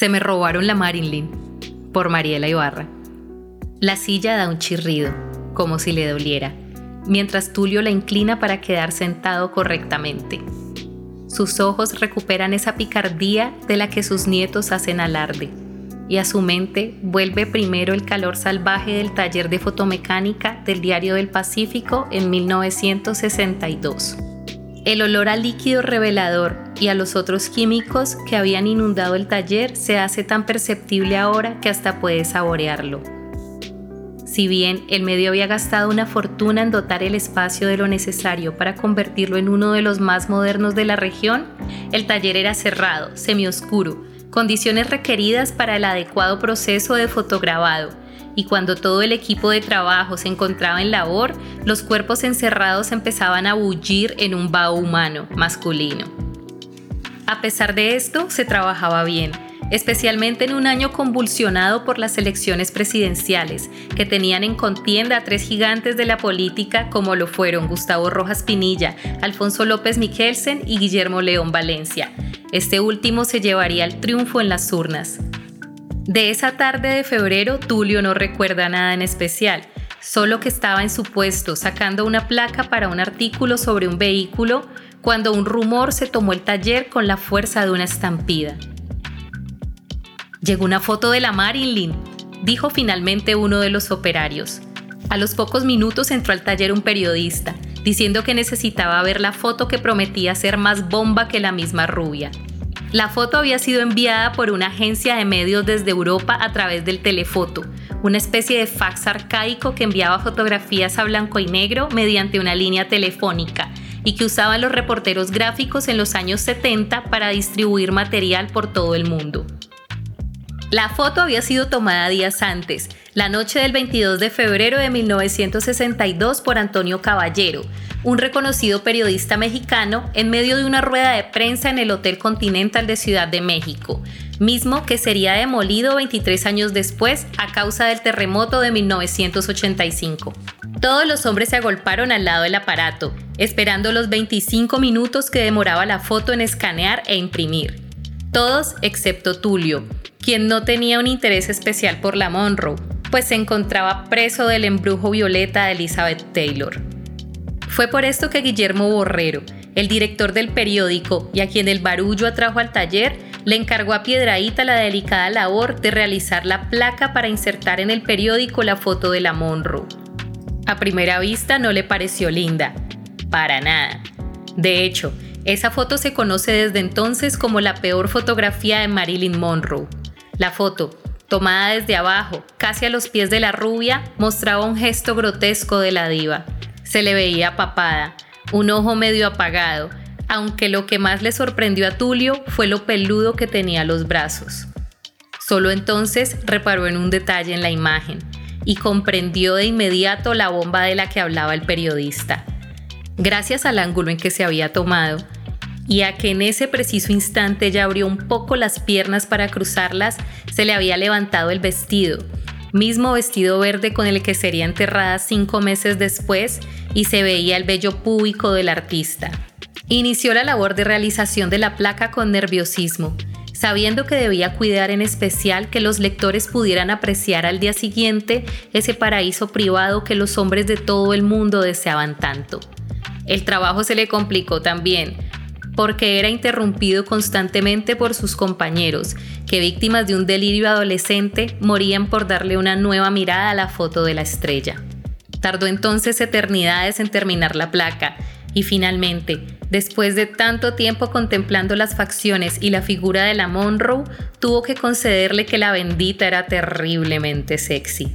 Se me robaron la Marilyn, por Mariela Ibarra. La silla da un chirrido, como si le doliera, mientras Tulio la inclina para quedar sentado correctamente. Sus ojos recuperan esa picardía de la que sus nietos hacen alarde, y a su mente vuelve primero el calor salvaje del taller de fotomecánica del Diario del Pacífico en 1962 el olor al líquido revelador y a los otros químicos que habían inundado el taller se hace tan perceptible ahora que hasta puede saborearlo. Si bien el medio había gastado una fortuna en dotar el espacio de lo necesario para convertirlo en uno de los más modernos de la región, el taller era cerrado, semioscuro, condiciones requeridas para el adecuado proceso de fotograbado, y cuando todo el equipo de trabajo se encontraba en labor, los cuerpos encerrados empezaban a bullir en un vaho humano masculino. A pesar de esto, se trabajaba bien, especialmente en un año convulsionado por las elecciones presidenciales, que tenían en contienda a tres gigantes de la política como lo fueron Gustavo Rojas Pinilla, Alfonso López Michelsen y Guillermo León Valencia. Este último se llevaría el triunfo en las urnas. De esa tarde de febrero, Tulio no recuerda nada en especial, solo que estaba en su puesto sacando una placa para un artículo sobre un vehículo cuando un rumor se tomó el taller con la fuerza de una estampida. Llegó una foto de la Marilyn, dijo finalmente uno de los operarios. A los pocos minutos entró al taller un periodista, diciendo que necesitaba ver la foto que prometía ser más bomba que la misma rubia. La foto había sido enviada por una agencia de medios desde Europa a través del telefoto, una especie de fax arcaico que enviaba fotografías a blanco y negro mediante una línea telefónica y que usaban los reporteros gráficos en los años 70 para distribuir material por todo el mundo. La foto había sido tomada días antes, la noche del 22 de febrero de 1962 por Antonio Caballero, un reconocido periodista mexicano, en medio de una rueda de prensa en el Hotel Continental de Ciudad de México, mismo que sería demolido 23 años después a causa del terremoto de 1985. Todos los hombres se agolparon al lado del aparato, esperando los 25 minutos que demoraba la foto en escanear e imprimir. Todos excepto Tulio, quien no tenía un interés especial por la Monroe, pues se encontraba preso del embrujo violeta de Elizabeth Taylor. Fue por esto que Guillermo Borrero, el director del periódico y a quien el barullo atrajo al taller, le encargó a Piedraíta la delicada labor de realizar la placa para insertar en el periódico la foto de la Monroe. A primera vista no le pareció linda, para nada. De hecho, esa foto se conoce desde entonces como la peor fotografía de Marilyn Monroe. La foto, tomada desde abajo, casi a los pies de la rubia, mostraba un gesto grotesco de la diva. Se le veía papada, un ojo medio apagado, aunque lo que más le sorprendió a Tulio fue lo peludo que tenía los brazos. Solo entonces reparó en un detalle en la imagen y comprendió de inmediato la bomba de la que hablaba el periodista. Gracias al ángulo en que se había tomado y a que en ese preciso instante ella abrió un poco las piernas para cruzarlas, se le había levantado el vestido mismo vestido verde con el que sería enterrada cinco meses después y se veía el vello púbico del artista. Inició la labor de realización de la placa con nerviosismo, sabiendo que debía cuidar en especial que los lectores pudieran apreciar al día siguiente ese paraíso privado que los hombres de todo el mundo deseaban tanto. El trabajo se le complicó también, porque era interrumpido constantemente por sus compañeros, que víctimas de un delirio adolescente morían por darle una nueva mirada a la foto de la estrella. Tardó entonces eternidades en terminar la placa, y finalmente, después de tanto tiempo contemplando las facciones y la figura de la Monroe, tuvo que concederle que la bendita era terriblemente sexy.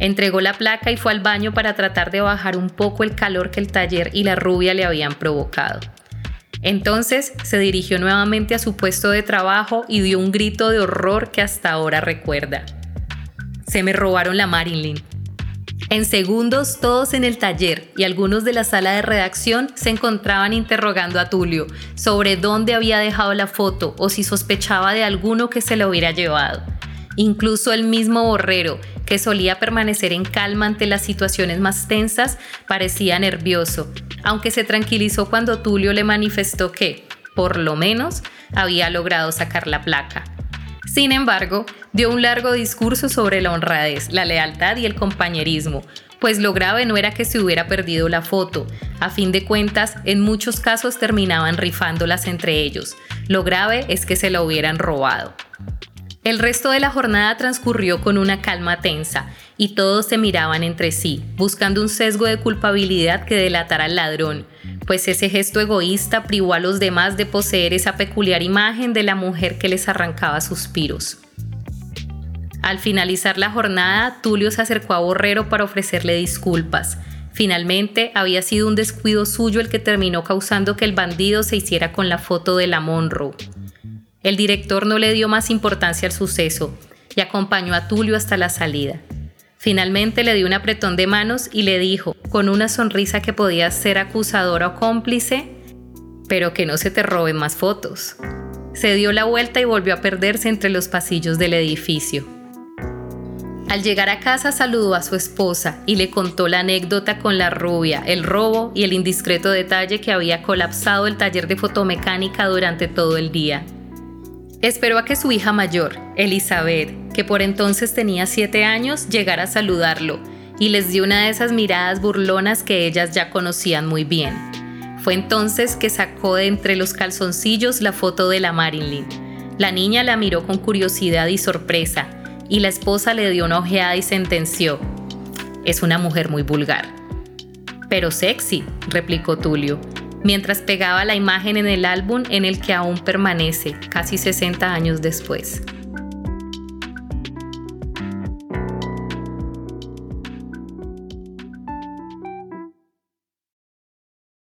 Entregó la placa y fue al baño para tratar de bajar un poco el calor que el taller y la rubia le habían provocado. Entonces se dirigió nuevamente a su puesto de trabajo y dio un grito de horror que hasta ahora recuerda. Se me robaron la Marilyn. En segundos, todos en el taller y algunos de la sala de redacción se encontraban interrogando a Tulio sobre dónde había dejado la foto o si sospechaba de alguno que se la hubiera llevado. Incluso el mismo Borrero, que solía permanecer en calma ante las situaciones más tensas, parecía nervioso, aunque se tranquilizó cuando Tulio le manifestó que, por lo menos, había logrado sacar la placa. Sin embargo, dio un largo discurso sobre la honradez, la lealtad y el compañerismo, pues lo grave no era que se hubiera perdido la foto. A fin de cuentas, en muchos casos terminaban rifándolas entre ellos. Lo grave es que se la hubieran robado. El resto de la jornada transcurrió con una calma tensa y todos se miraban entre sí, buscando un sesgo de culpabilidad que delatara al ladrón, pues ese gesto egoísta privó a los demás de poseer esa peculiar imagen de la mujer que les arrancaba suspiros. Al finalizar la jornada, Tulio se acercó a Borrero para ofrecerle disculpas. Finalmente, había sido un descuido suyo el que terminó causando que el bandido se hiciera con la foto de la Monroe. El director no le dio más importancia al suceso y acompañó a Tulio hasta la salida. Finalmente le dio un apretón de manos y le dijo, con una sonrisa que podía ser acusadora o cómplice, pero que no se te roben más fotos. Se dio la vuelta y volvió a perderse entre los pasillos del edificio. Al llegar a casa saludó a su esposa y le contó la anécdota con la rubia, el robo y el indiscreto detalle que había colapsado el taller de fotomecánica durante todo el día. Esperó a que su hija mayor, Elizabeth, que por entonces tenía siete años, llegara a saludarlo y les dio una de esas miradas burlonas que ellas ya conocían muy bien. Fue entonces que sacó de entre los calzoncillos la foto de la Marilyn. La niña la miró con curiosidad y sorpresa, y la esposa le dio una ojeada y sentenció, es una mujer muy vulgar. Pero sexy, replicó Tulio, mientras pegaba la imagen en el álbum en el que aún permanece, casi 60 años después.